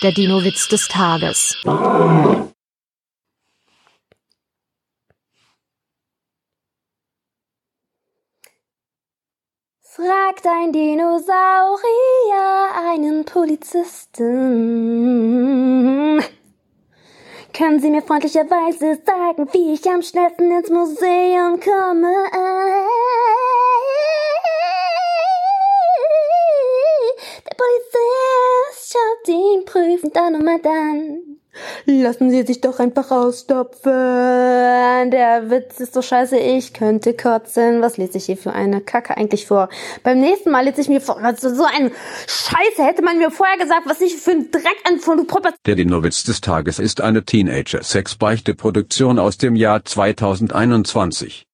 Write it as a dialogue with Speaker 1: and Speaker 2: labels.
Speaker 1: Der Dino-Witz des Tages.
Speaker 2: Fragt ein Dinosaurier einen Polizisten. Können Sie mir freundlicherweise sagen, wie ich am schnellsten ins Museum komme? Der Polizist ihn prüfend an und meint dann. Lassen Sie sich doch einfach ausstopfen. Der Witz ist so scheiße, ich könnte kotzen. Was lese ich hier für eine Kacke eigentlich vor? Beim nächsten Mal lese ich mir vor, also so ein Scheiße hätte man mir vorher gesagt, was ich für ein Dreck an von
Speaker 3: Der Dino-Witz des Tages ist eine Teenager-Sex-Beichte-Produktion aus dem Jahr 2021.